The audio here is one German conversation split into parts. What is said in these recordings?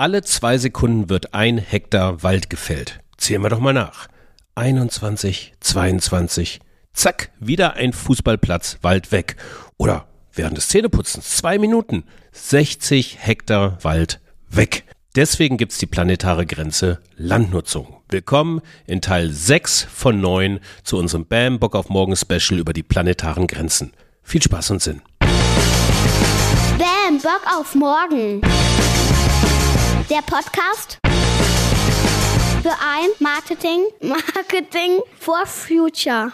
Alle zwei Sekunden wird ein Hektar Wald gefällt. Zählen wir doch mal nach. 21, 22, zack, wieder ein Fußballplatz Wald weg. Oder während des Zähneputzens zwei Minuten 60 Hektar Wald weg. Deswegen gibt's die planetare Grenze Landnutzung. Willkommen in Teil 6 von 9 zu unserem Bam Bock auf Morgen Special über die planetaren Grenzen. Viel Spaß und Sinn. Bam Bock auf Morgen. Der Podcast für ein Marketing, Marketing for Future.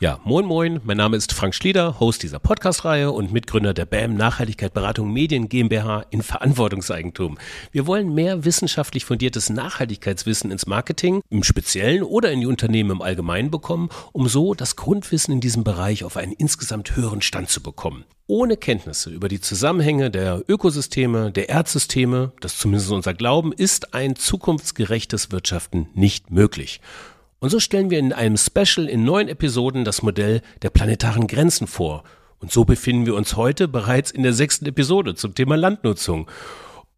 Ja, moin moin, mein Name ist Frank Schlieder, Host dieser Podcast-Reihe und Mitgründer der BAM Nachhaltigkeit Beratung Medien GmbH in Verantwortungseigentum. Wir wollen mehr wissenschaftlich fundiertes Nachhaltigkeitswissen ins Marketing im Speziellen oder in die Unternehmen im Allgemeinen bekommen, um so das Grundwissen in diesem Bereich auf einen insgesamt höheren Stand zu bekommen. Ohne Kenntnisse über die Zusammenhänge der Ökosysteme, der Erdsysteme, das zumindest unser Glauben, ist ein zukunftsgerechtes Wirtschaften nicht möglich. Und so stellen wir in einem Special in neun Episoden das Modell der planetaren Grenzen vor. Und so befinden wir uns heute bereits in der sechsten Episode zum Thema Landnutzung.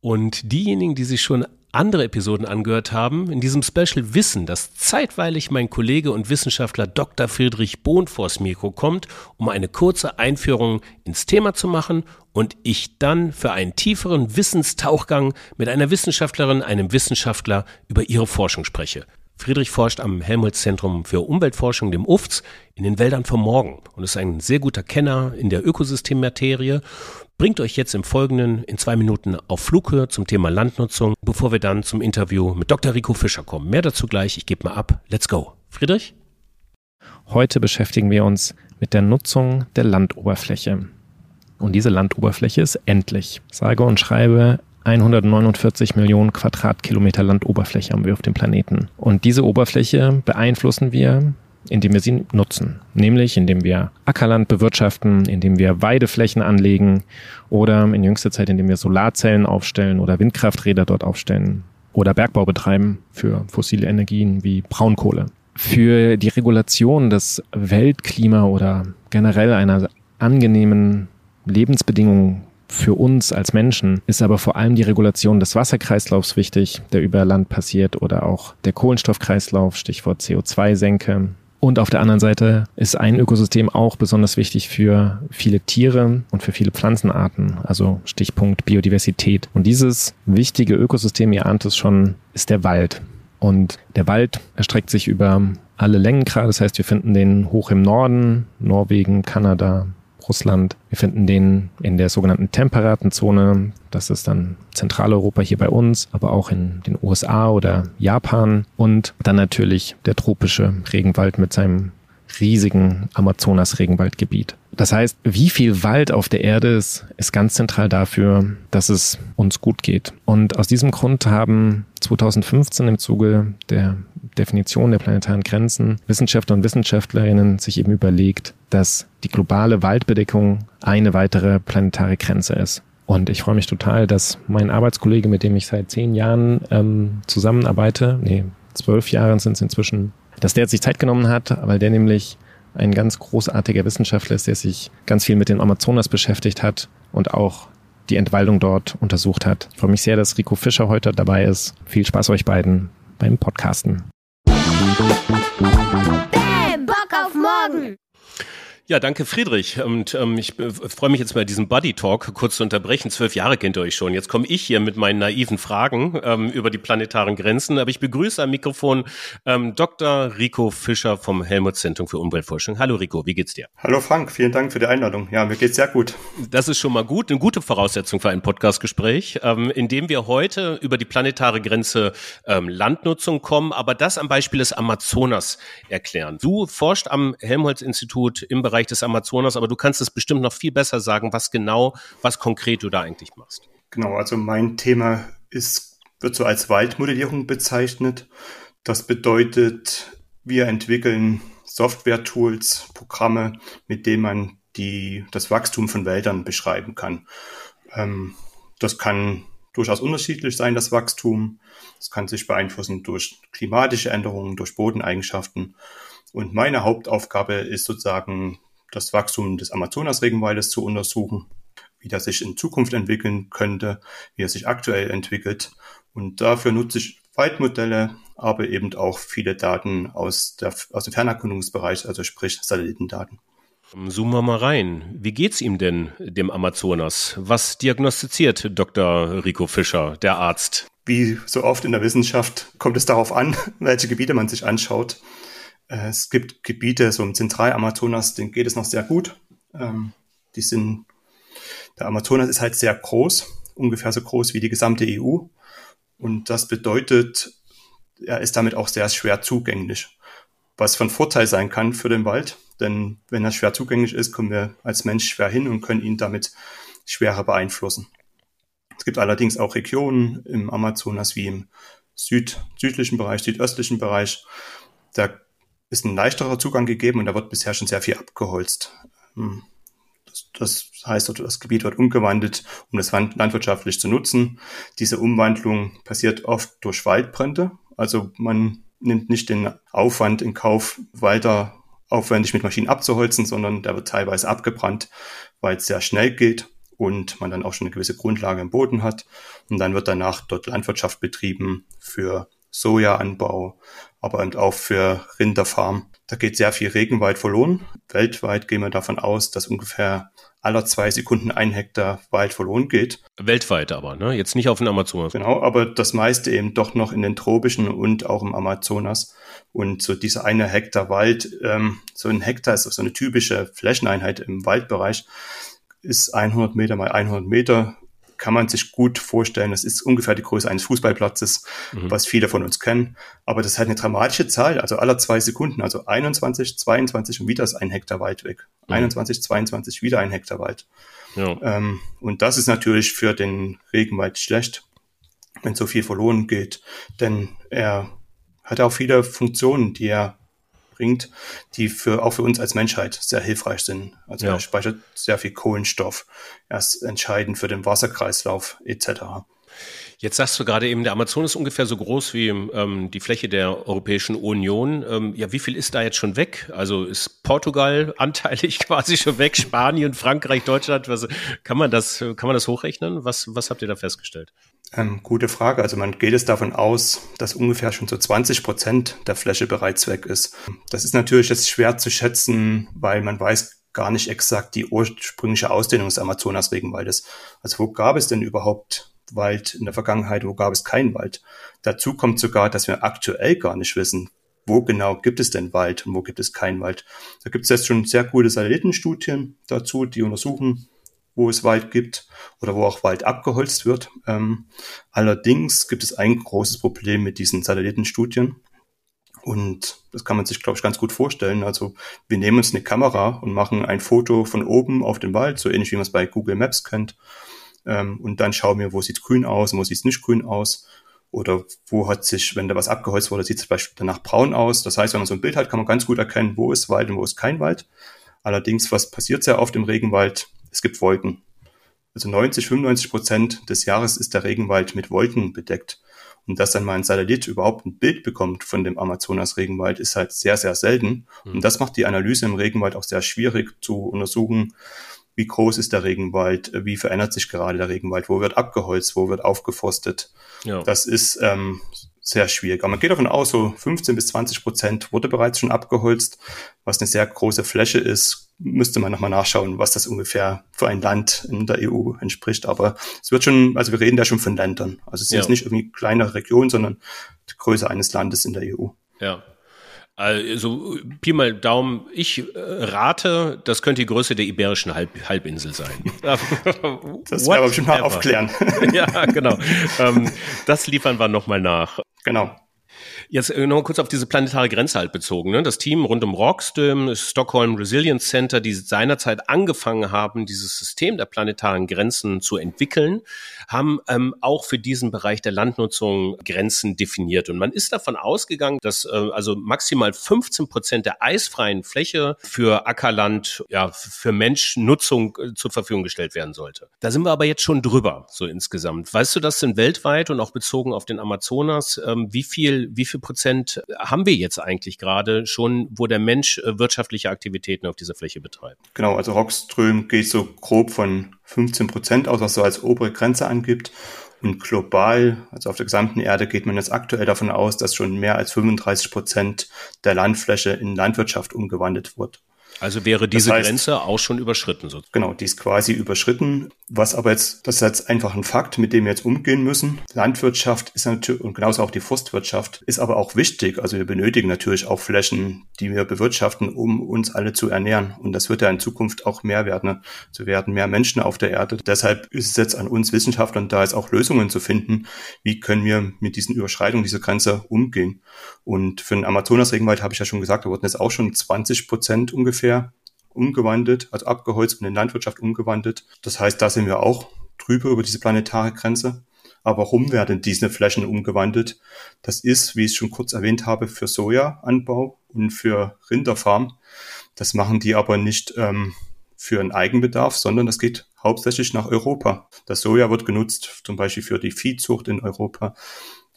Und diejenigen, die sich schon andere Episoden angehört haben, in diesem Special wissen, dass zeitweilig mein Kollege und Wissenschaftler Dr. Friedrich Bohn vors Mikro kommt, um eine kurze Einführung ins Thema zu machen und ich dann für einen tieferen Wissenstauchgang mit einer Wissenschaftlerin, einem Wissenschaftler über ihre Forschung spreche. Friedrich forscht am Helmholtz-Zentrum für Umweltforschung, dem UFZ, in den Wäldern vom Morgen und ist ein sehr guter Kenner in der Ökosystemmaterie. Bringt euch jetzt im Folgenden in zwei Minuten auf Flughöhe zum Thema Landnutzung, bevor wir dann zum Interview mit Dr. Rico Fischer kommen. Mehr dazu gleich. Ich gebe mal ab. Let's go. Friedrich? Heute beschäftigen wir uns mit der Nutzung der Landoberfläche. Und diese Landoberfläche ist endlich. Sage und schreibe 149 Millionen Quadratkilometer Landoberfläche haben wir auf dem Planeten. Und diese Oberfläche beeinflussen wir, indem wir sie nutzen. Nämlich indem wir Ackerland bewirtschaften, indem wir Weideflächen anlegen oder in jüngster Zeit, indem wir Solarzellen aufstellen oder Windkrafträder dort aufstellen oder Bergbau betreiben für fossile Energien wie Braunkohle. Für die Regulation des Weltklima oder generell einer angenehmen Lebensbedingungen für uns als Menschen ist aber vor allem die Regulation des Wasserkreislaufs wichtig, der über Land passiert, oder auch der Kohlenstoffkreislauf, Stichwort CO2-Senke. Und auf der anderen Seite ist ein Ökosystem auch besonders wichtig für viele Tiere und für viele Pflanzenarten, also Stichpunkt Biodiversität. Und dieses wichtige Ökosystem, ihr ahnt es schon, ist der Wald. Und der Wald erstreckt sich über alle Längengrade, das heißt, wir finden den hoch im Norden, Norwegen, Kanada, Russland. Wir finden den in der sogenannten temperaten Zone. Das ist dann Zentraleuropa hier bei uns, aber auch in den USA oder Japan. Und dann natürlich der tropische Regenwald mit seinem riesigen Amazonas-Regenwaldgebiet. Das heißt, wie viel Wald auf der Erde ist, ist ganz zentral dafür, dass es uns gut geht. Und aus diesem Grund haben 2015 im Zuge der Definition der planetaren Grenzen Wissenschaftler und Wissenschaftlerinnen sich eben überlegt, dass die globale Waldbedeckung eine weitere planetare Grenze ist. Und ich freue mich total, dass mein Arbeitskollege, mit dem ich seit zehn Jahren ähm, zusammenarbeite, nee, zwölf Jahren sind es inzwischen, dass der sich Zeit genommen hat, weil der nämlich ein ganz großartiger Wissenschaftler ist, der sich ganz viel mit dem Amazonas beschäftigt hat und auch die Entwaldung dort untersucht hat. Ich freue mich sehr, dass Rico Fischer heute dabei ist. Viel Spaß euch beiden beim Podcasten. Bam, Bock auf morgen. Ja, danke Friedrich. Und ähm, ich äh, freue mich jetzt mal diesen Buddy Talk kurz zu unterbrechen. Zwölf Jahre kennt ihr euch schon. Jetzt komme ich hier mit meinen naiven Fragen ähm, über die planetaren Grenzen. Aber ich begrüße am Mikrofon ähm, Dr. Rico Fischer vom Helmholtz-Zentrum für Umweltforschung. Hallo Rico, wie geht's dir? Hallo Frank, vielen Dank für die Einladung. Ja, mir geht's sehr gut. Das ist schon mal gut, eine gute Voraussetzung für ein Podcastgespräch, ähm, in dem wir heute über die planetare Grenze ähm, Landnutzung kommen, aber das am Beispiel des Amazonas erklären. Du forscht am Helmholtz-Institut im Bereich Bereich des Amazonas, aber du kannst es bestimmt noch viel besser sagen, was genau, was konkret du da eigentlich machst. Genau, also mein Thema ist, wird so als Waldmodellierung bezeichnet. Das bedeutet, wir entwickeln Software-Tools, Programme, mit denen man die, das Wachstum von Wäldern beschreiben kann. Ähm, das kann durchaus unterschiedlich sein, das Wachstum. Das kann sich beeinflussen durch klimatische Änderungen, durch Bodeneigenschaften. Und meine Hauptaufgabe ist sozusagen das Wachstum des Amazonas-Regenwaldes zu untersuchen. wie das sich in Zukunft entwickeln könnte, wie er sich aktuell entwickelt. Und dafür nutze ich Waldmodelle, aber eben auch viele Daten aus, der, aus dem Fernerkundungsbereich, also sprich Satellitendaten. Zoomen wir mal rein. Wie geht's ihm denn, dem Amazonas? Was diagnostiziert Dr. Rico Fischer, der Arzt? Wie so oft in der Wissenschaft kommt es darauf an, welche Gebiete man sich anschaut. Es gibt Gebiete, so im Zentralamazonas, denen geht es noch sehr gut. Ähm, die sind, der Amazonas ist halt sehr groß, ungefähr so groß wie die gesamte EU. Und das bedeutet, er ist damit auch sehr schwer zugänglich. Was von Vorteil sein kann für den Wald, denn wenn er schwer zugänglich ist, kommen wir als Mensch schwer hin und können ihn damit schwerer beeinflussen. Es gibt allerdings auch Regionen im Amazonas wie im Süd, südlichen Bereich, südöstlichen Bereich. Da ist ein leichterer Zugang gegeben und da wird bisher schon sehr viel abgeholzt. Hm. Das, heißt, das Gebiet wird umgewandelt, um das landwirtschaftlich zu nutzen. Diese Umwandlung passiert oft durch Waldbrände. Also man nimmt nicht den Aufwand in Kauf, weiter aufwendig mit Maschinen abzuholzen, sondern der wird teilweise abgebrannt, weil es sehr schnell geht und man dann auch schon eine gewisse Grundlage im Boden hat. Und dann wird danach dort Landwirtschaft betrieben für Sojaanbau, aber eben auch für Rinderfarm. Da geht sehr viel Regenwald verloren. Weltweit gehen wir davon aus, dass ungefähr aller zwei Sekunden ein Hektar Wald verloren geht. Weltweit aber, ne? Jetzt nicht auf dem Amazonas. Genau, aber das meiste eben doch noch in den tropischen und auch im Amazonas. Und so dieser eine Hektar Wald, ähm, so ein Hektar ist so eine typische Flächeneinheit im Waldbereich, ist 100 Meter mal 100 Meter kann man sich gut vorstellen. Das ist ungefähr die Größe eines Fußballplatzes, mhm. was viele von uns kennen. Aber das ist halt eine dramatische Zahl, also aller zwei Sekunden, also 21, 22 und wieder ist ein Hektar Wald weg. Mhm. 21, 22, wieder ein Hektar Wald. Ja. Ähm, und das ist natürlich für den Regenwald schlecht, wenn so viel verloren geht, denn er hat auch viele Funktionen, die er bringt, die für, auch für uns als Menschheit sehr hilfreich sind. Also ja. er speichert sehr viel Kohlenstoff. Er ist entscheidend für den Wasserkreislauf etc. Jetzt sagst du gerade eben, der Amazon ist ungefähr so groß wie ähm, die Fläche der Europäischen Union. Ähm, ja, wie viel ist da jetzt schon weg? Also ist Portugal anteilig quasi schon weg, Spanien, Frankreich, Deutschland? Was, kann man das, kann man das hochrechnen? Was, was habt ihr da festgestellt? Ähm, gute Frage. Also man geht es davon aus, dass ungefähr schon so 20 Prozent der Fläche bereits weg ist. Das ist natürlich jetzt schwer zu schätzen, weil man weiß gar nicht exakt die ursprüngliche Ausdehnung des Amazonas-Regenwaldes. Also wo gab es denn überhaupt Wald in der Vergangenheit, wo gab es keinen Wald? Dazu kommt sogar, dass wir aktuell gar nicht wissen, wo genau gibt es denn Wald und wo gibt es keinen Wald. Da gibt es jetzt schon sehr gute Satellitenstudien dazu, die untersuchen, wo es Wald gibt oder wo auch Wald abgeholzt wird. Ähm, allerdings gibt es ein großes Problem mit diesen Satellitenstudien. Und das kann man sich, glaube ich, ganz gut vorstellen. Also wir nehmen uns eine Kamera und machen ein Foto von oben auf den Wald, so ähnlich wie man es bei Google Maps kennt. Ähm, und dann schauen wir, wo sieht es grün aus und wo sieht es nicht grün aus. Oder wo hat sich, wenn da was abgeholzt wurde, sieht es zum Beispiel danach braun aus. Das heißt, wenn man so ein Bild hat, kann man ganz gut erkennen, wo ist Wald und wo ist kein Wald. Allerdings, was passiert sehr oft im Regenwald? es gibt Wolken. Also 90, 95 Prozent des Jahres ist der Regenwald mit Wolken bedeckt. Und dass dann mal ein Satellit überhaupt ein Bild bekommt von dem Amazonas-Regenwald, ist halt sehr, sehr selten. Mhm. Und das macht die Analyse im Regenwald auch sehr schwierig zu untersuchen. Wie groß ist der Regenwald? Wie verändert sich gerade der Regenwald? Wo wird abgeholzt? Wo wird aufgeforstet? Ja. Das ist ähm, sehr schwierig. Aber man geht davon aus, so 15 bis 20 Prozent wurde bereits schon abgeholzt, was eine sehr große Fläche ist. Müsste man nochmal nachschauen, was das ungefähr für ein Land in der EU entspricht. Aber es wird schon, also wir reden da schon von Ländern. Also es sind ja. nicht irgendwie kleine Regionen, sondern die Größe eines Landes in der EU. Ja. Also Pi mal Daumen, ich äh, rate, das könnte die Größe der Iberischen Halb Halbinsel sein. das werden wir bestimmt mal aufklären. ja, genau. Ähm, das liefern wir nochmal nach. Genau. Jetzt äh, noch kurz auf diese planetare Grenze halt bezogen. Ne? Das Team rund um Rockström, Stockholm Resilience Center, die seinerzeit angefangen haben, dieses System der planetaren Grenzen zu entwickeln, haben ähm, auch für diesen Bereich der Landnutzung Grenzen definiert. Und man ist davon ausgegangen, dass äh, also maximal 15 Prozent der eisfreien Fläche für Ackerland, ja, für Menschnutzung äh, zur Verfügung gestellt werden sollte. Da sind wir aber jetzt schon drüber, so insgesamt. Weißt du das denn weltweit und auch bezogen auf den Amazonas, ähm, wie viel, wie viel Prozent haben wir jetzt eigentlich gerade schon, wo der Mensch äh, wirtschaftliche Aktivitäten auf dieser Fläche betreibt? Genau, also Rockström geht so grob von 15 Prozent aus, was so als obere Grenze angibt. Und global, also auf der gesamten Erde, geht man jetzt aktuell davon aus, dass schon mehr als 35 Prozent der Landfläche in Landwirtschaft umgewandelt wird. Also wäre diese das heißt, Grenze auch schon überschritten. Sozusagen. Genau, die ist quasi überschritten. Was aber jetzt, das ist jetzt einfach ein Fakt, mit dem wir jetzt umgehen müssen. Landwirtschaft ist natürlich, und genauso auch die Forstwirtschaft, ist aber auch wichtig. Also wir benötigen natürlich auch Flächen, die wir bewirtschaften, um uns alle zu ernähren. Und das wird ja in Zukunft auch mehr werden. So werden mehr Menschen auf der Erde. Deshalb ist es jetzt an uns Wissenschaftlern da jetzt auch Lösungen zu finden. Wie können wir mit diesen Überschreitungen dieser Grenze umgehen? Und für den Amazonas-Regenwald habe ich ja schon gesagt, da wurden jetzt auch schon 20 Prozent ungefähr ungefähr umgewandelt, also abgeholzt und in Landwirtschaft umgewandelt. Das heißt, da sind wir auch drüber über diese planetare Grenze. Aber warum werden diese Flächen umgewandelt? Das ist, wie ich schon kurz erwähnt habe, für Sojaanbau und für Rinderfarm. Das machen die aber nicht ähm, für einen Eigenbedarf, sondern das geht hauptsächlich nach Europa. Das Soja wird genutzt zum Beispiel für die Viehzucht in Europa.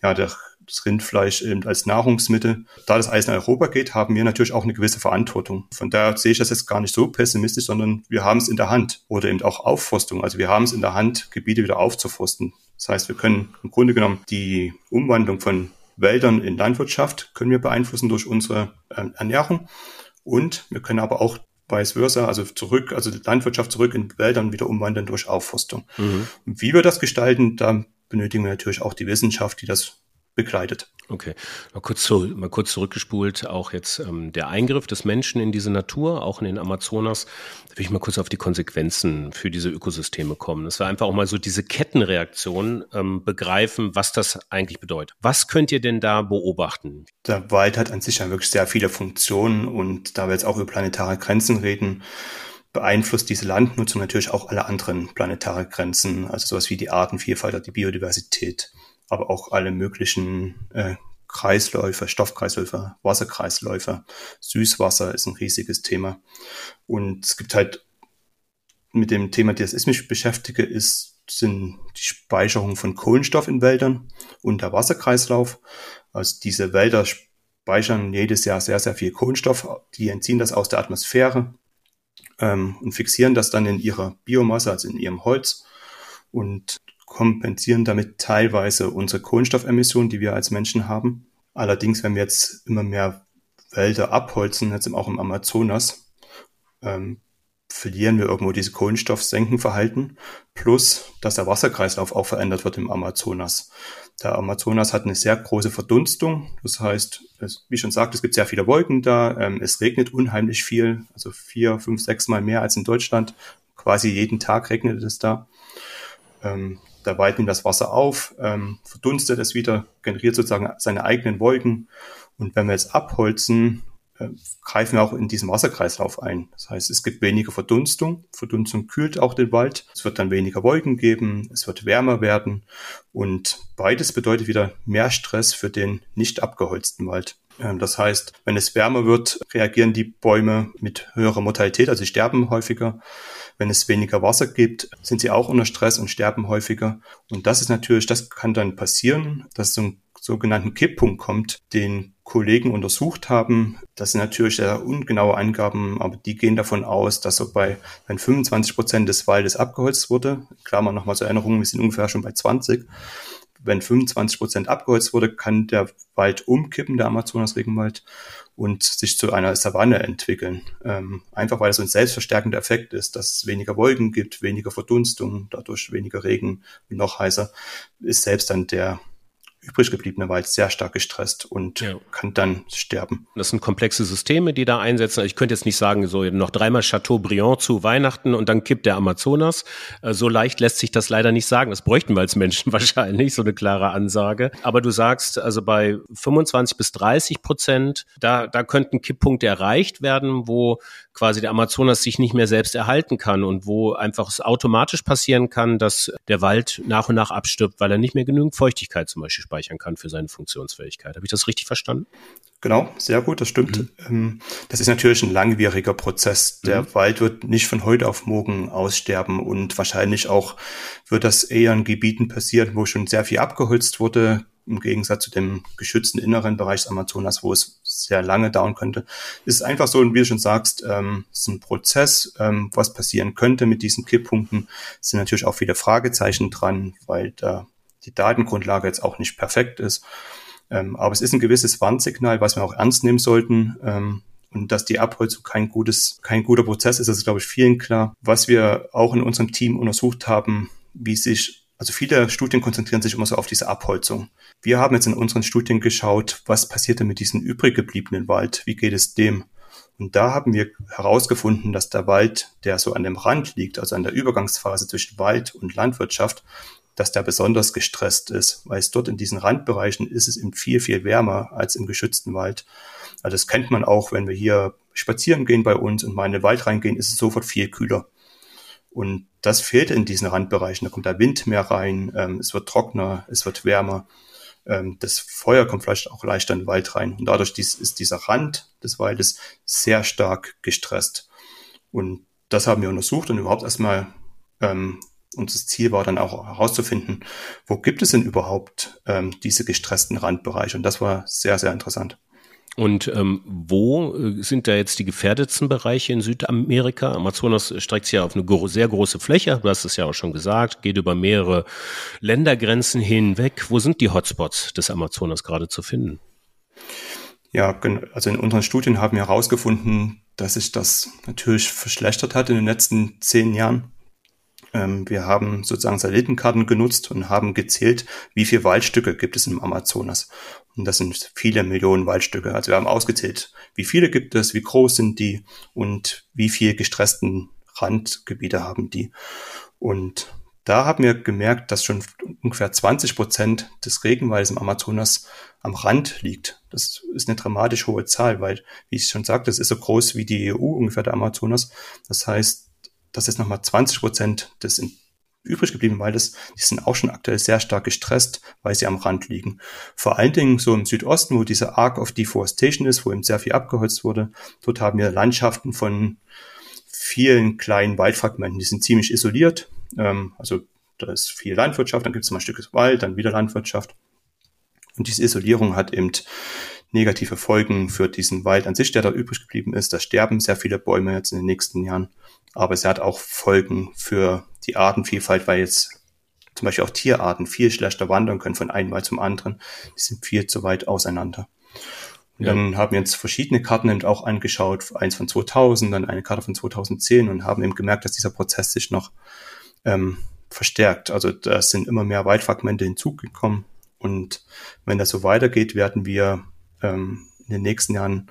Ja, der das Rindfleisch eben als Nahrungsmittel. Da das Eis in Europa geht, haben wir natürlich auch eine gewisse Verantwortung. Von daher sehe ich das jetzt gar nicht so pessimistisch, sondern wir haben es in der Hand. Oder eben auch Aufforstung. Also wir haben es in der Hand, Gebiete wieder aufzuforsten. Das heißt, wir können im Grunde genommen die Umwandlung von Wäldern in Landwirtschaft können wir beeinflussen durch unsere äh, Ernährung. Und wir können aber auch vice versa, also zurück, also die Landwirtschaft zurück in Wäldern wieder umwandeln durch Aufforstung. Mhm. wie wir das gestalten, da benötigen wir natürlich auch die Wissenschaft, die das begleitet. Okay, mal kurz, zu, mal kurz zurückgespult, auch jetzt ähm, der Eingriff des Menschen in diese Natur, auch in den Amazonas, da will ich mal kurz auf die Konsequenzen für diese Ökosysteme kommen. Das war einfach auch mal so diese Kettenreaktion ähm, begreifen, was das eigentlich bedeutet. Was könnt ihr denn da beobachten? Der Wald hat an sich ja wirklich sehr viele Funktionen und da wir jetzt auch über planetare Grenzen reden, beeinflusst diese Landnutzung natürlich auch alle anderen planetare Grenzen, also sowas wie die Artenvielfalt, die Biodiversität aber auch alle möglichen äh, Kreisläufe, Stoffkreisläufe, Wasserkreisläufe. Süßwasser ist ein riesiges Thema. Und es gibt halt mit dem Thema, das ich mich beschäftige, ist, sind die Speicherung von Kohlenstoff in Wäldern und der Wasserkreislauf. Also diese Wälder speichern jedes Jahr sehr, sehr viel Kohlenstoff. Die entziehen das aus der Atmosphäre ähm, und fixieren das dann in ihrer Biomasse, also in ihrem Holz. Und kompensieren damit teilweise unsere Kohlenstoffemissionen, die wir als Menschen haben. Allerdings, wenn wir jetzt immer mehr Wälder abholzen, jetzt auch im Amazonas, ähm, verlieren wir irgendwo diese Kohlenstoffsenkenverhalten, plus dass der Wasserkreislauf auch verändert wird im Amazonas. Der Amazonas hat eine sehr große Verdunstung, das heißt, es, wie schon sagt, es gibt sehr viele Wolken da, ähm, es regnet unheimlich viel, also vier, fünf, sechs Mal mehr als in Deutschland, quasi jeden Tag regnet es da. Ähm, der Wald nimmt das Wasser auf, ähm, verdunstet es wieder, generiert sozusagen seine eigenen Wolken. Und wenn wir jetzt abholzen, äh, greifen wir auch in diesen Wasserkreislauf ein. Das heißt, es gibt weniger Verdunstung. Verdunstung kühlt auch den Wald. Es wird dann weniger Wolken geben. Es wird wärmer werden. Und beides bedeutet wieder mehr Stress für den nicht abgeholzten Wald. Ähm, das heißt, wenn es wärmer wird, reagieren die Bäume mit höherer Mortalität, also sie sterben häufiger. Wenn es weniger Wasser gibt, sind sie auch unter Stress und sterben häufiger. Und das ist natürlich, das kann dann passieren, dass so ein sogenannten Kipppunkt kommt, den Kollegen untersucht haben. Das sind natürlich sehr ungenaue Angaben, aber die gehen davon aus, dass so bei, wenn 25 Prozent des Waldes abgeholzt wurde, Klammer nochmal zur Erinnerung, wir sind ungefähr schon bei 20, wenn 25 Prozent abgeholzt wurde, kann der Wald umkippen, der Amazonas-Regenwald, und sich zu einer Savanne entwickeln. Ähm, einfach weil es ein selbstverstärkender Effekt ist, dass es weniger Wolken gibt, weniger Verdunstung, dadurch weniger Regen noch heißer, ist selbst dann der übrig gebliebene Wald sehr stark gestresst und ja. kann dann sterben. Das sind komplexe Systeme, die da einsetzen. Ich könnte jetzt nicht sagen, so noch dreimal Chateaubriand zu Weihnachten und dann kippt der Amazonas. Äh, so leicht lässt sich das leider nicht sagen. Das bräuchten wir als Menschen wahrscheinlich, so eine klare Ansage. Aber du sagst, also bei 25 bis 30 Prozent, da, da könnten Kipppunkte erreicht werden, wo quasi der Amazonas sich nicht mehr selbst erhalten kann und wo einfach es automatisch passieren kann, dass der Wald nach und nach abstirbt, weil er nicht mehr genügend Feuchtigkeit zum Beispiel speichern kann für seine Funktionsfähigkeit. Habe ich das richtig verstanden? Genau, sehr gut, das stimmt. Mhm. Ähm, das ist natürlich ein langwieriger Prozess. Der mhm. Wald wird nicht von heute auf morgen aussterben und wahrscheinlich auch wird das eher in Gebieten passieren, wo schon sehr viel abgeholzt wurde, im Gegensatz zu dem geschützten inneren Bereich des Amazonas, wo es sehr lange dauern könnte. Es ist einfach so, wie du schon sagst, ähm, es ist ein Prozess, ähm, was passieren könnte mit diesen Kipppunkten. Es sind natürlich auch viele Fragezeichen dran, weil da die Datengrundlage jetzt auch nicht perfekt ist. Ähm, aber es ist ein gewisses Warnsignal, was wir auch ernst nehmen sollten. Ähm, und dass die Abholzung kein gutes, kein guter Prozess ist, das ist, glaube ich, vielen klar. Was wir auch in unserem Team untersucht haben, wie sich, also viele Studien konzentrieren sich immer so auf diese Abholzung. Wir haben jetzt in unseren Studien geschaut, was passiert denn mit diesem übrig gebliebenen Wald? Wie geht es dem? Und da haben wir herausgefunden, dass der Wald, der so an dem Rand liegt, also an der Übergangsphase zwischen Wald und Landwirtschaft, dass der besonders gestresst ist, weil es dort in diesen Randbereichen ist es eben viel, viel wärmer als im geschützten Wald. Also das kennt man auch, wenn wir hier spazieren gehen bei uns und mal in den Wald reingehen, ist es sofort viel kühler. Und das fehlt in diesen Randbereichen. Da kommt der Wind mehr rein, ähm, es wird trockener, es wird wärmer. Ähm, das Feuer kommt vielleicht auch leichter in den Wald rein. Und dadurch dies, ist dieser Rand des Waldes sehr stark gestresst. Und das haben wir untersucht und überhaupt erstmal ähm, und das Ziel war dann auch herauszufinden, wo gibt es denn überhaupt ähm, diese gestressten Randbereiche. Und das war sehr, sehr interessant. Und ähm, wo äh, sind da jetzt die gefährdetsten Bereiche in Südamerika? Amazonas streckt sich ja auf eine sehr große Fläche, du hast es ja auch schon gesagt, geht über mehrere Ländergrenzen hinweg. Wo sind die Hotspots des Amazonas gerade zu finden? Ja, also in unseren Studien haben wir herausgefunden, dass sich das natürlich verschlechtert hat in den letzten zehn Jahren. Ähm, wir haben sozusagen Satellitenkarten genutzt und haben gezählt, wie viele Waldstücke gibt es im Amazonas. Und das sind viele Millionen Waldstücke. Also wir haben ausgezählt, wie viele gibt es, wie groß sind die und wie viel gestressten Randgebiete haben die. Und da haben wir gemerkt, dass schon ungefähr 20 Prozent des Regenwaldes im Amazonas am Rand liegt. Das ist eine dramatisch hohe Zahl, weil, wie ich schon sagte, das ist so groß wie die EU ungefähr der Amazonas. Das heißt, dass jetzt nochmal 20 Prozent des übrig gebliebenen Waldes, die sind auch schon aktuell sehr stark gestresst, weil sie am Rand liegen. Vor allen Dingen so im Südosten, wo diese Arc of Deforestation ist, wo eben sehr viel abgeholzt wurde, dort haben wir Landschaften von vielen kleinen Waldfragmenten, die sind ziemlich isoliert. Ähm, also da ist viel Landwirtschaft, dann gibt es mal ein Stück Wald, dann wieder Landwirtschaft. Und diese Isolierung hat eben negative Folgen für diesen Wald an sich, der da übrig geblieben ist. Da sterben sehr viele Bäume jetzt in den nächsten Jahren. Aber es hat auch Folgen für die Artenvielfalt, weil jetzt zum Beispiel auch Tierarten viel schlechter wandern können von einem Wald zum anderen. Die sind viel zu weit auseinander. Und ja. dann haben wir uns verschiedene Karten eben auch angeschaut, eins von 2000, dann eine Karte von 2010 und haben eben gemerkt, dass dieser Prozess sich noch ähm, verstärkt. Also da sind immer mehr Waldfragmente hinzugekommen. Und wenn das so weitergeht, werden wir ähm, in den nächsten Jahren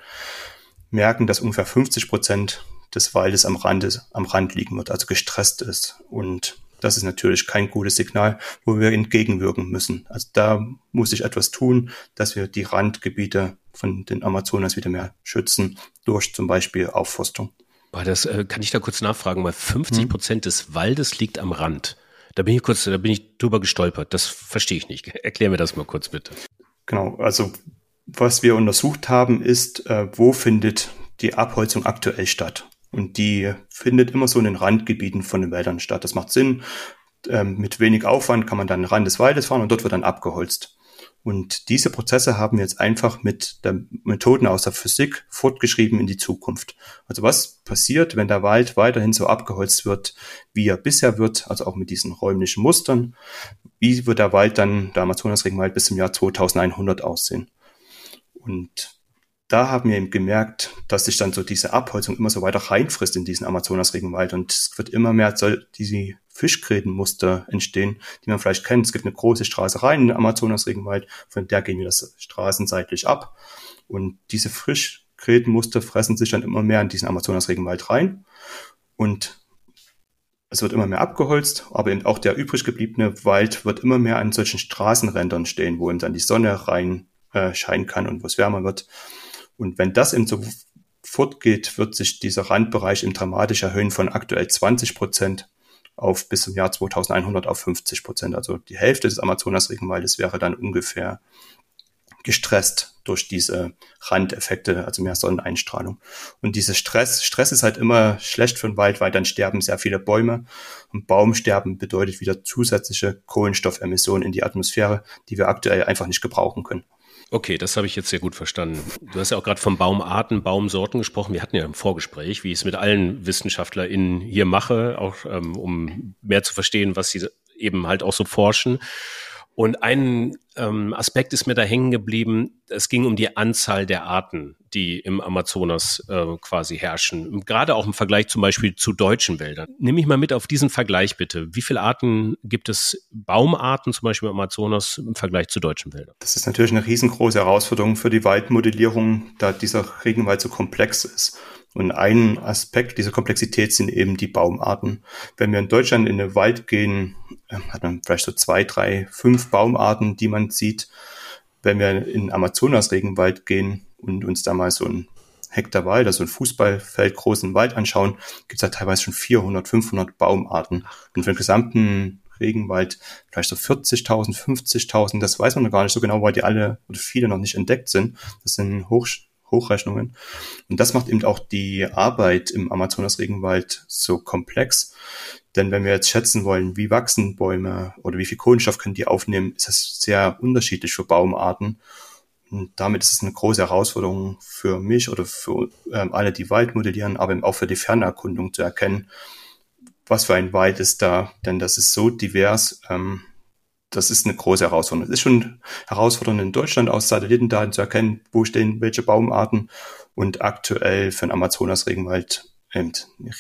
merken, dass ungefähr 50 Prozent des Waldes am Rand, am Rand liegen wird, also gestresst ist. Und das ist natürlich kein gutes Signal, wo wir entgegenwirken müssen. Also da muss sich etwas tun, dass wir die Randgebiete von den Amazonas wieder mehr schützen, durch zum Beispiel Aufforstung. Das äh, kann ich da kurz nachfragen, weil 50 Prozent hm. des Waldes liegt am Rand. Da bin ich kurz, da bin ich drüber gestolpert. Das verstehe ich nicht. Erklär mir das mal kurz bitte. Genau, also was wir untersucht haben, ist, äh, wo findet die Abholzung aktuell statt? Und die findet immer so in den Randgebieten von den Wäldern statt. Das macht Sinn. Ähm, mit wenig Aufwand kann man dann Rand des Waldes fahren und dort wird dann abgeholzt. Und diese Prozesse haben wir jetzt einfach mit der Methoden aus der Physik fortgeschrieben in die Zukunft. Also was passiert, wenn der Wald weiterhin so abgeholzt wird, wie er bisher wird, also auch mit diesen räumlichen Mustern? Wie wird der Wald dann, der Amazonasregenwald, bis zum Jahr 2100 aussehen? Und da haben wir eben gemerkt, dass sich dann so diese Abholzung immer so weiter reinfrisst in diesen Amazonas-Regenwald und es wird immer mehr soll diese Fischgrätenmuster entstehen, die man vielleicht kennt. Es gibt eine große Straße rein in den Amazonas-Regenwald, von der gehen wir das straßenseitlich ab und diese Fischgrätenmuster fressen sich dann immer mehr in diesen Amazonas-Regenwald rein und es wird immer mehr abgeholzt, aber eben auch der übrig gebliebene Wald wird immer mehr an solchen Straßenrändern stehen, wo eben dann die Sonne rein äh, scheinen kann und wo es wärmer wird. Und wenn das eben so fortgeht, wird sich dieser Randbereich im dramatisch erhöhen von aktuell 20 Prozent auf bis zum Jahr 2100 auf 50 Prozent. Also die Hälfte des Amazonas-Regenwaldes wäre dann ungefähr gestresst durch diese Randeffekte, also mehr Sonneneinstrahlung. Und dieser Stress, Stress ist halt immer schlecht für den Wald, weil dann sterben sehr viele Bäume. Und Baumsterben bedeutet wieder zusätzliche Kohlenstoffemissionen in die Atmosphäre, die wir aktuell einfach nicht gebrauchen können. Okay, das habe ich jetzt sehr gut verstanden. Du hast ja auch gerade von Baumarten, Baumsorten gesprochen. Wir hatten ja im Vorgespräch, wie ich es mit allen WissenschaftlerInnen hier mache, auch ähm, um mehr zu verstehen, was sie eben halt auch so forschen. Und ein ähm, Aspekt ist mir da hängen geblieben. Es ging um die Anzahl der Arten, die im Amazonas äh, quasi herrschen. Gerade auch im Vergleich zum Beispiel zu deutschen Wäldern. Nimm mich mal mit auf diesen Vergleich bitte. Wie viele Arten gibt es, Baumarten zum Beispiel im Amazonas im Vergleich zu deutschen Wäldern? Das ist natürlich eine riesengroße Herausforderung für die Waldmodellierung, da dieser Regenwald so komplex ist. Und ein Aspekt dieser Komplexität sind eben die Baumarten. Wenn wir in Deutschland in den Wald gehen, ähm, hat man vielleicht so zwei, drei, fünf Baumarten, die man sieht. Wenn wir in Amazonas-Regenwald gehen und uns da mal so ein Hektar Wald, also ein Fußballfeld großen Wald anschauen, gibt es da teilweise schon 400, 500 Baumarten. Und für den gesamten Regenwald vielleicht so 40.000, 50.000, das weiß man noch gar nicht so genau, weil die alle oder viele noch nicht entdeckt sind. Das sind hoch, Hochrechnungen. Und das macht eben auch die Arbeit im Amazonas-Regenwald so komplex. Denn wenn wir jetzt schätzen wollen, wie wachsen Bäume oder wie viel Kohlenstoff können die aufnehmen, ist das sehr unterschiedlich für Baumarten. Und damit ist es eine große Herausforderung für mich oder für ähm, alle, die Wald modellieren, aber eben auch für die Fernerkundung zu erkennen, was für ein Wald ist da. Denn das ist so divers, ähm, das ist eine große Herausforderung. Es ist schon herausfordernd in Deutschland aus Satellitendaten zu erkennen, wo stehen welche Baumarten und aktuell für den Amazonas-Regenwald eine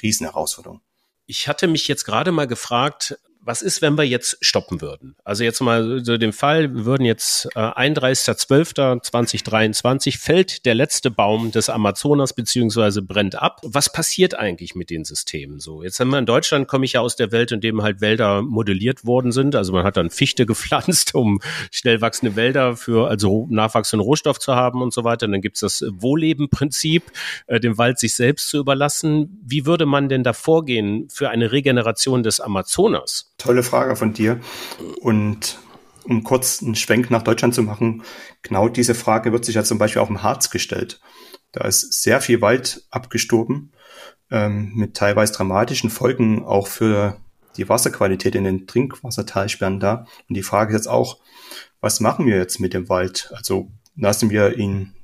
riesen Herausforderung. Ich hatte mich jetzt gerade mal gefragt, was ist, wenn wir jetzt stoppen würden? Also jetzt mal so den Fall, wir würden jetzt äh, 31.12.2023 fällt der letzte Baum des Amazonas beziehungsweise brennt ab. Was passiert eigentlich mit den Systemen so? Jetzt haben wir in Deutschland, komme ich ja aus der Welt, in dem halt Wälder modelliert worden sind. Also man hat dann Fichte gepflanzt, um schnell wachsende Wälder für also nachwachsenden Rohstoff zu haben und so weiter. Und dann gibt's das Wohlleben-Prinzip, äh, dem Wald sich selbst zu überlassen. Wie würde man denn da vorgehen für eine Regeneration des Amazonas? Tolle Frage von dir. Und um kurz einen Schwenk nach Deutschland zu machen, genau diese Frage wird sich ja zum Beispiel auch im Harz gestellt. Da ist sehr viel Wald abgestorben, ähm, mit teilweise dramatischen Folgen auch für die Wasserqualität in den Trinkwassertalsperren da. Und die Frage ist jetzt auch, was machen wir jetzt mit dem Wald? Also lassen wir ihn,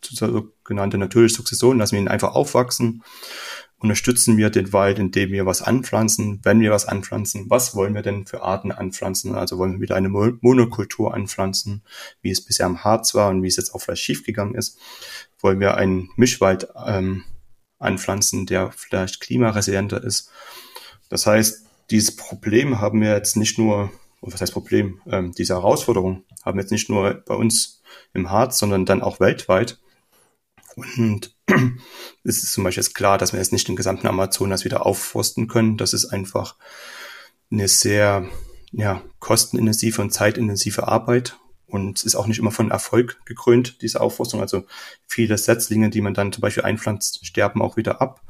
sogenannte natürliche Sukzession, lassen wir ihn einfach aufwachsen unterstützen wir den Wald, indem wir was anpflanzen. Wenn wir was anpflanzen, was wollen wir denn für Arten anpflanzen? Also wollen wir wieder eine Monokultur anpflanzen, wie es bisher am Harz war und wie es jetzt auch vielleicht schiefgegangen ist? Wollen wir einen Mischwald ähm, anpflanzen, der vielleicht klimaresilienter ist? Das heißt, dieses Problem haben wir jetzt nicht nur, was heißt Problem, ähm, diese Herausforderung haben wir jetzt nicht nur bei uns im Harz, sondern dann auch weltweit. Und es ist zum Beispiel jetzt klar, dass wir jetzt nicht den gesamten Amazonas wieder aufforsten können. Das ist einfach eine sehr ja, kostenintensive und zeitintensive Arbeit. Und es ist auch nicht immer von Erfolg gekrönt, diese Aufforstung. Also viele Setzlinge, die man dann zum Beispiel einpflanzt, sterben auch wieder ab.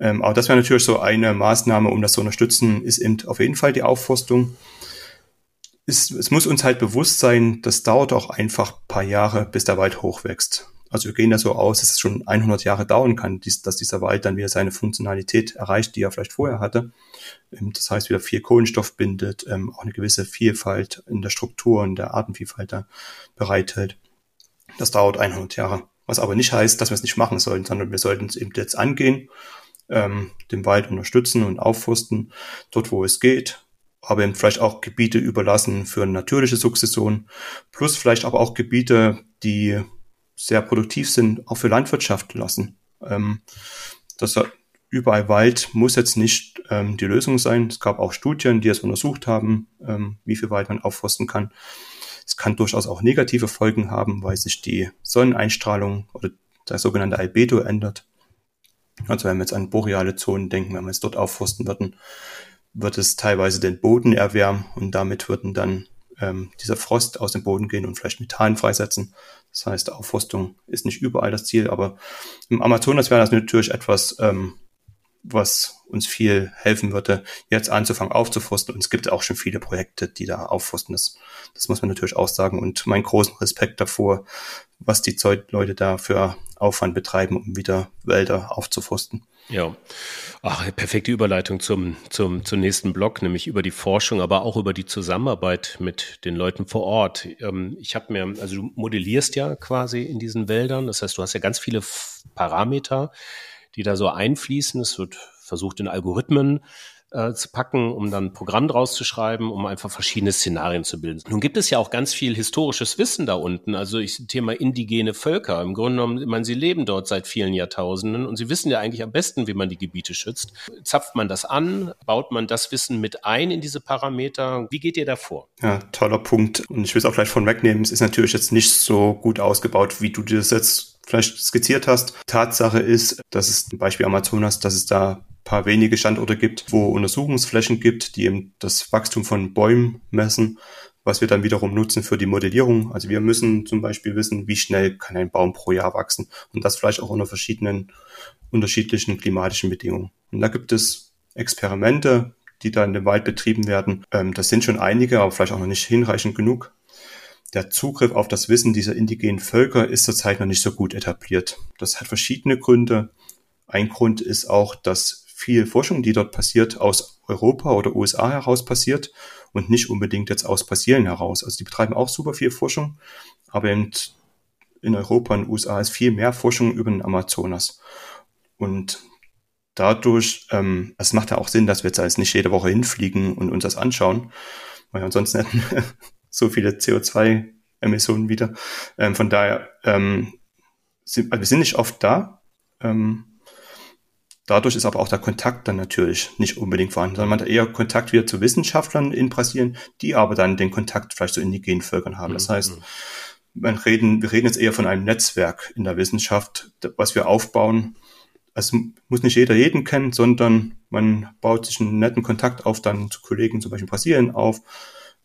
Ähm, aber das wäre natürlich so eine Maßnahme, um das zu unterstützen, ist eben auf jeden Fall die Aufforstung. Es, es muss uns halt bewusst sein, das dauert auch einfach paar Jahre, bis der Wald hochwächst. Also wir gehen da so aus, dass es schon 100 Jahre dauern kann, dass dieser Wald dann wieder seine Funktionalität erreicht, die er vielleicht vorher hatte. Ähm, das heißt, wieder viel Kohlenstoff bindet, ähm, auch eine gewisse Vielfalt in der Struktur und der Artenvielfalt da bereithält. Das dauert 100 Jahre. Was aber nicht heißt, dass wir es nicht machen sollten, sondern wir sollten es eben jetzt angehen, ähm, den Wald unterstützen und aufforsten, dort wo es geht, aber eben vielleicht auch Gebiete überlassen für natürliche Sukzession, plus vielleicht aber auch Gebiete, die sehr produktiv sind, auch für Landwirtschaft lassen. Ähm, das überall Wald muss jetzt nicht ähm, die Lösung sein. Es gab auch Studien, die es untersucht haben, ähm, wie viel Wald man aufforsten kann. Es kann durchaus auch negative Folgen haben, weil sich die Sonneneinstrahlung oder der sogenannte Albedo ändert. Also wenn wir jetzt an boreale Zonen denken, wenn wir es dort aufforsten würden, wird es teilweise den Boden erwärmen und damit würden dann ähm, dieser Frost aus dem Boden gehen und vielleicht Methan freisetzen. Das heißt, Aufforstung ist nicht überall das Ziel, aber im Amazonas wäre das natürlich etwas ähm, was uns viel helfen würde, jetzt anzufangen aufzuforsten. Und es gibt auch schon viele Projekte, die da aufforsten. Das, das muss man natürlich auch sagen. Und meinen großen Respekt davor, was die Leute da für Aufwand betreiben, um wieder Wälder aufzuforsten. Ja, Ach, perfekte Überleitung zum, zum, zum nächsten Block, nämlich über die Forschung, aber auch über die Zusammenarbeit mit den Leuten vor Ort. Ähm, ich habe mir, also du modellierst ja quasi in diesen Wäldern, das heißt, du hast ja ganz viele Parameter, die da so einfließen. Es wird versucht in Algorithmen äh, zu packen, um dann ein Programm draus zu schreiben, um einfach verschiedene Szenarien zu bilden. Nun gibt es ja auch ganz viel historisches Wissen da unten. Also ich Thema indigene Völker. Im Grunde genommen, ich meine, sie leben dort seit vielen Jahrtausenden und sie wissen ja eigentlich am besten, wie man die Gebiete schützt. Zapft man das an? Baut man das Wissen mit ein in diese Parameter? Wie geht ihr da vor? Ja, toller Punkt. Und ich will es auch gleich von wegnehmen. Es ist natürlich jetzt nicht so gut ausgebaut, wie du dir das jetzt vielleicht skizziert hast. Tatsache ist, dass es ein Beispiel Amazonas, dass es da paar wenige Standorte gibt, wo Untersuchungsflächen gibt, die eben das Wachstum von Bäumen messen, was wir dann wiederum nutzen für die Modellierung. Also wir müssen zum Beispiel wissen, wie schnell kann ein Baum pro Jahr wachsen und das vielleicht auch unter verschiedenen unterschiedlichen klimatischen Bedingungen. Und da gibt es Experimente, die da in Wald betrieben werden. Ähm, das sind schon einige, aber vielleicht auch noch nicht hinreichend genug. Der Zugriff auf das Wissen dieser indigenen Völker ist zurzeit noch nicht so gut etabliert. Das hat verschiedene Gründe. Ein Grund ist auch, dass viel Forschung, die dort passiert, aus Europa oder USA heraus passiert und nicht unbedingt jetzt aus Brasilien heraus. Also die betreiben auch super viel Forschung, aber eben in Europa und USA ist viel mehr Forschung über den Amazonas. Und dadurch, ähm, es macht ja auch Sinn, dass wir jetzt nicht jede Woche hinfliegen und uns das anschauen, weil ansonsten hätten wir so viele CO2-Emissionen wieder. Ähm, von daher, ähm, sind, also wir sind nicht oft da, ähm, Dadurch ist aber auch der Kontakt dann natürlich nicht unbedingt vorhanden, sondern man hat eher Kontakt wieder zu Wissenschaftlern in Brasilien, die aber dann den Kontakt vielleicht zu indigenen Völkern haben. Das mhm. heißt, man reden, wir reden jetzt eher von einem Netzwerk in der Wissenschaft, was wir aufbauen. Es muss nicht jeder jeden kennen, sondern man baut sich einen netten Kontakt auf dann zu Kollegen, zum Beispiel in Brasilien auf,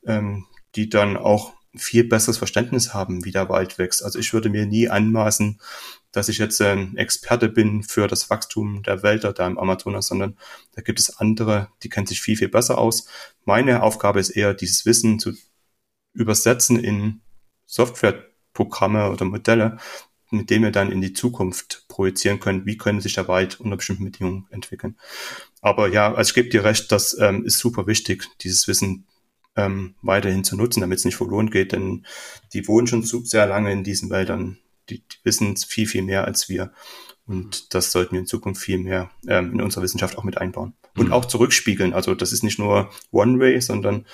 ähm, die dann auch viel besseres Verständnis haben, wie der Wald wächst. Also ich würde mir nie anmaßen, dass ich jetzt ein Experte bin für das Wachstum der Wälder da im Amazonas, sondern da gibt es andere, die kennen sich viel, viel besser aus. Meine Aufgabe ist eher, dieses Wissen zu übersetzen in Softwareprogramme oder Modelle, mit denen wir dann in die Zukunft projizieren können, wie können sich der Wald unter bestimmten Bedingungen entwickeln. Aber ja, also ich gebe dir recht, das ähm, ist super wichtig, dieses Wissen ähm, weiterhin zu nutzen, damit es nicht verloren geht, denn die wohnen schon sehr lange in diesen Wäldern die, die wissen viel, viel mehr als wir. Und das sollten wir in Zukunft viel mehr ähm, in unserer Wissenschaft auch mit einbauen. Und mhm. auch zurückspiegeln. Also das ist nicht nur One-Way, sondern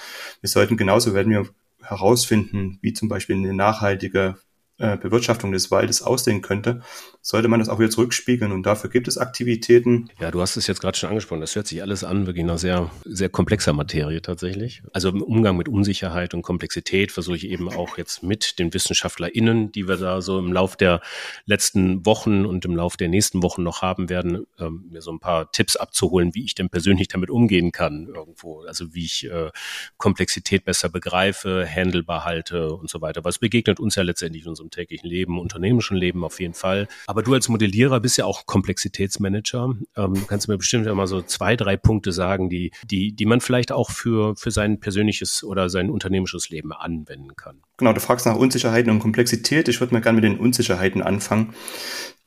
wir sollten genauso werden wir herausfinden, wie zum Beispiel eine nachhaltige äh, Bewirtschaftung des Waldes aussehen könnte, sollte man das auch wieder zurückspiegeln und dafür gibt es Aktivitäten. Ja, du hast es jetzt gerade schon angesprochen. Das hört sich alles an, wirklich nach sehr, sehr komplexer Materie tatsächlich. Also im Umgang mit Unsicherheit und Komplexität versuche ich eben auch jetzt mit den WissenschaftlerInnen, die wir da so im Lauf der letzten Wochen und im Lauf der nächsten Wochen noch haben werden, ähm, mir so ein paar Tipps abzuholen, wie ich denn persönlich damit umgehen kann irgendwo. Also wie ich äh, Komplexität besser begreife, handelbar halte und so weiter. Was begegnet uns ja letztendlich in unserem im täglichen Leben, unternehmerischen Leben auf jeden Fall. Aber du als Modellierer bist ja auch Komplexitätsmanager. Ähm, kannst du mir bestimmt mal so zwei, drei Punkte sagen, die, die, die man vielleicht auch für, für sein persönliches oder sein unternehmerisches Leben anwenden kann. Genau, du fragst nach Unsicherheiten und Komplexität. Ich würde mal gerne mit den Unsicherheiten anfangen.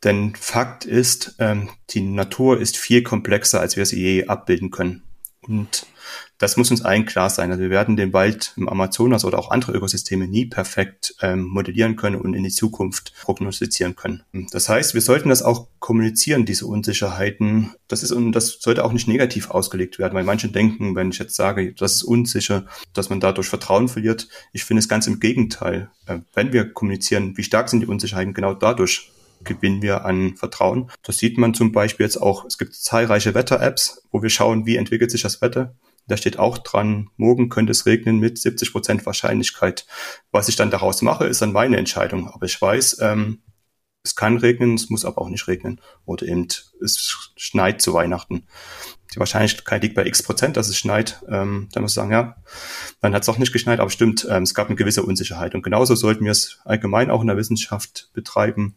Denn Fakt ist, ähm, die Natur ist viel komplexer, als wir sie je abbilden können. Und das muss uns allen klar sein. Also wir werden den Wald im Amazonas oder auch andere Ökosysteme nie perfekt ähm, modellieren können und in die Zukunft prognostizieren können. Das heißt, wir sollten das auch kommunizieren, diese Unsicherheiten. Das ist und das sollte auch nicht negativ ausgelegt werden, weil manche denken, wenn ich jetzt sage, das ist unsicher, dass man dadurch Vertrauen verliert. Ich finde es ganz im Gegenteil. Äh, wenn wir kommunizieren, wie stark sind die Unsicherheiten, genau dadurch gewinnen wir an Vertrauen. Das sieht man zum Beispiel jetzt auch, es gibt zahlreiche Wetter-Apps, wo wir schauen, wie entwickelt sich das Wetter. Da steht auch dran, morgen könnte es regnen mit 70 Prozent Wahrscheinlichkeit. Was ich dann daraus mache, ist dann meine Entscheidung. Aber ich weiß, ähm, es kann regnen, es muss aber auch nicht regnen. Oder eben, es schneit zu Weihnachten. Die Wahrscheinlichkeit liegt bei x Prozent, dass es schneit. Ähm, dann muss ich sagen, ja, dann hat es auch nicht geschneit, aber stimmt, ähm, es gab eine gewisse Unsicherheit. Und genauso sollten wir es allgemein auch in der Wissenschaft betreiben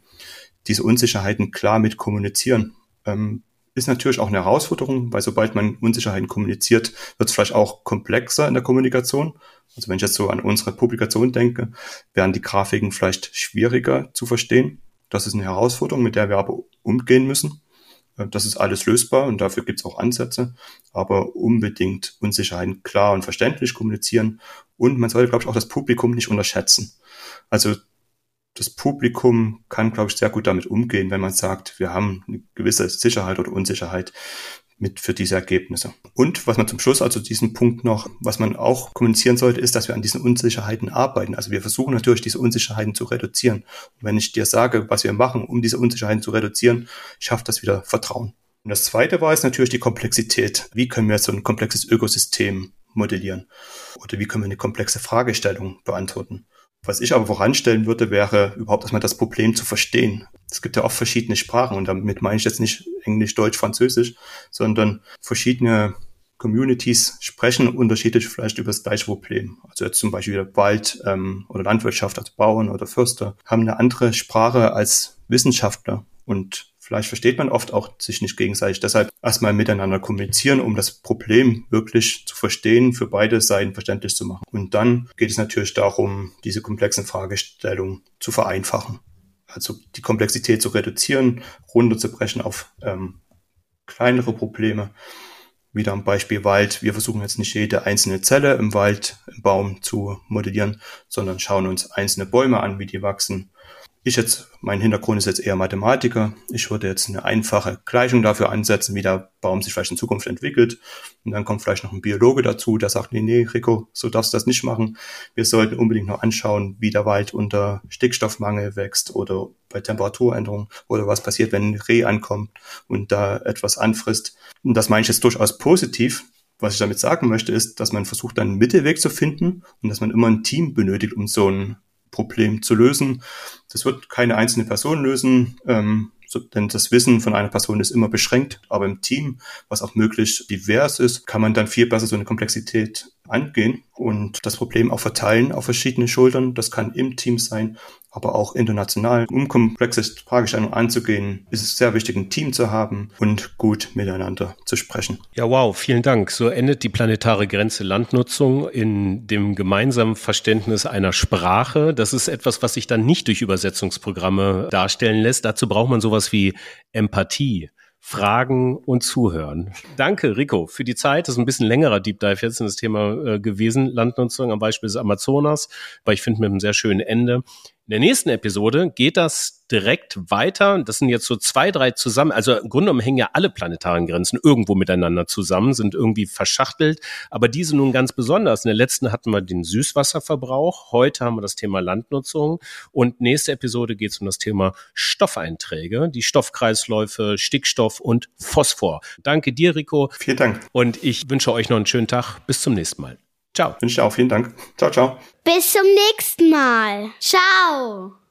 diese Unsicherheiten klar mit kommunizieren. Ähm, ist natürlich auch eine Herausforderung, weil sobald man Unsicherheiten kommuniziert, wird es vielleicht auch komplexer in der Kommunikation. Also wenn ich jetzt so an unsere Publikation denke, wären die Grafiken vielleicht schwieriger zu verstehen. Das ist eine Herausforderung, mit der wir aber umgehen müssen. Äh, das ist alles lösbar und dafür gibt es auch Ansätze, aber unbedingt Unsicherheiten klar und verständlich kommunizieren und man sollte, glaube ich, auch das Publikum nicht unterschätzen. Also das Publikum kann, glaube ich, sehr gut damit umgehen, wenn man sagt, wir haben eine gewisse Sicherheit oder Unsicherheit mit für diese Ergebnisse. Und was man zum Schluss, also diesen Punkt noch, was man auch kommunizieren sollte, ist, dass wir an diesen Unsicherheiten arbeiten. Also wir versuchen natürlich, diese Unsicherheiten zu reduzieren. Und wenn ich dir sage, was wir machen, um diese Unsicherheiten zu reduzieren, schafft das wieder Vertrauen. Und das zweite war es natürlich die Komplexität. Wie können wir so ein komplexes Ökosystem modellieren? Oder wie können wir eine komplexe Fragestellung beantworten? Was ich aber voranstellen würde, wäre überhaupt erstmal das Problem zu verstehen. Es gibt ja oft verschiedene Sprachen und damit meine ich jetzt nicht Englisch, Deutsch, Französisch, sondern verschiedene Communities sprechen unterschiedlich vielleicht über das gleiche Problem. Also jetzt zum Beispiel Wald ähm, oder Landwirtschaft, als Bauern oder Förster, haben eine andere Sprache als Wissenschaftler. Und Vielleicht versteht man oft auch sich nicht gegenseitig. Deshalb erstmal miteinander kommunizieren, um das Problem wirklich zu verstehen, für beide Seiten verständlich zu machen. Und dann geht es natürlich darum, diese komplexen Fragestellungen zu vereinfachen. Also die Komplexität zu reduzieren, runterzubrechen auf ähm, kleinere Probleme. Wieder am Beispiel Wald. Wir versuchen jetzt nicht jede einzelne Zelle im Wald, im Baum zu modellieren, sondern schauen uns einzelne Bäume an, wie die wachsen ich jetzt, mein Hintergrund ist jetzt eher Mathematiker. Ich würde jetzt eine einfache Gleichung dafür ansetzen, wie der Baum sich vielleicht in Zukunft entwickelt. Und dann kommt vielleicht noch ein Biologe dazu, der sagt, nee, nee, Rico, so darfst du das nicht machen. Wir sollten unbedingt noch anschauen, wie der Wald unter Stickstoffmangel wächst oder bei Temperaturänderungen oder was passiert, wenn ein Reh ankommt und da etwas anfrisst. Und das meine ich jetzt durchaus positiv. Was ich damit sagen möchte, ist, dass man versucht, einen Mittelweg zu finden und dass man immer ein Team benötigt, um so ein Problem zu lösen. Das wird keine einzelne Person lösen, ähm, so, denn das Wissen von einer Person ist immer beschränkt, aber im Team, was auch möglichst divers ist, kann man dann viel besser so eine Komplexität angehen und das Problem auch verteilen auf verschiedene Schultern. Das kann im Team sein, aber auch international. Um komplexe Fragestellungen anzugehen, ist es sehr wichtig, ein Team zu haben und gut miteinander zu sprechen. Ja, wow, vielen Dank. So endet die planetare Grenze Landnutzung in dem gemeinsamen Verständnis einer Sprache. Das ist etwas, was sich dann nicht durch Übersetzungsprogramme darstellen lässt. Dazu braucht man sowas wie Empathie. Fragen und Zuhören. Danke, Rico, für die Zeit. Das ist ein bisschen längerer Deep Dive jetzt in das Thema äh, gewesen, Landnutzung am Beispiel des Amazonas, aber ich finde mit einem sehr schönen Ende. In der nächsten Episode geht das direkt weiter. Das sind jetzt so zwei, drei zusammen. Also im Grunde genommen hängen ja alle planetaren Grenzen irgendwo miteinander zusammen, sind irgendwie verschachtelt. Aber diese nun ganz besonders. In der letzten hatten wir den Süßwasserverbrauch. Heute haben wir das Thema Landnutzung. Und nächste Episode geht es um das Thema Stoffeinträge, die Stoffkreisläufe, Stickstoff und Phosphor. Danke dir, Rico. Vielen Dank. Und ich wünsche euch noch einen schönen Tag. Bis zum nächsten Mal. Ciao. Wünsche ich auch. Vielen Dank. Ciao, ciao. Bis zum nächsten Mal. Ciao.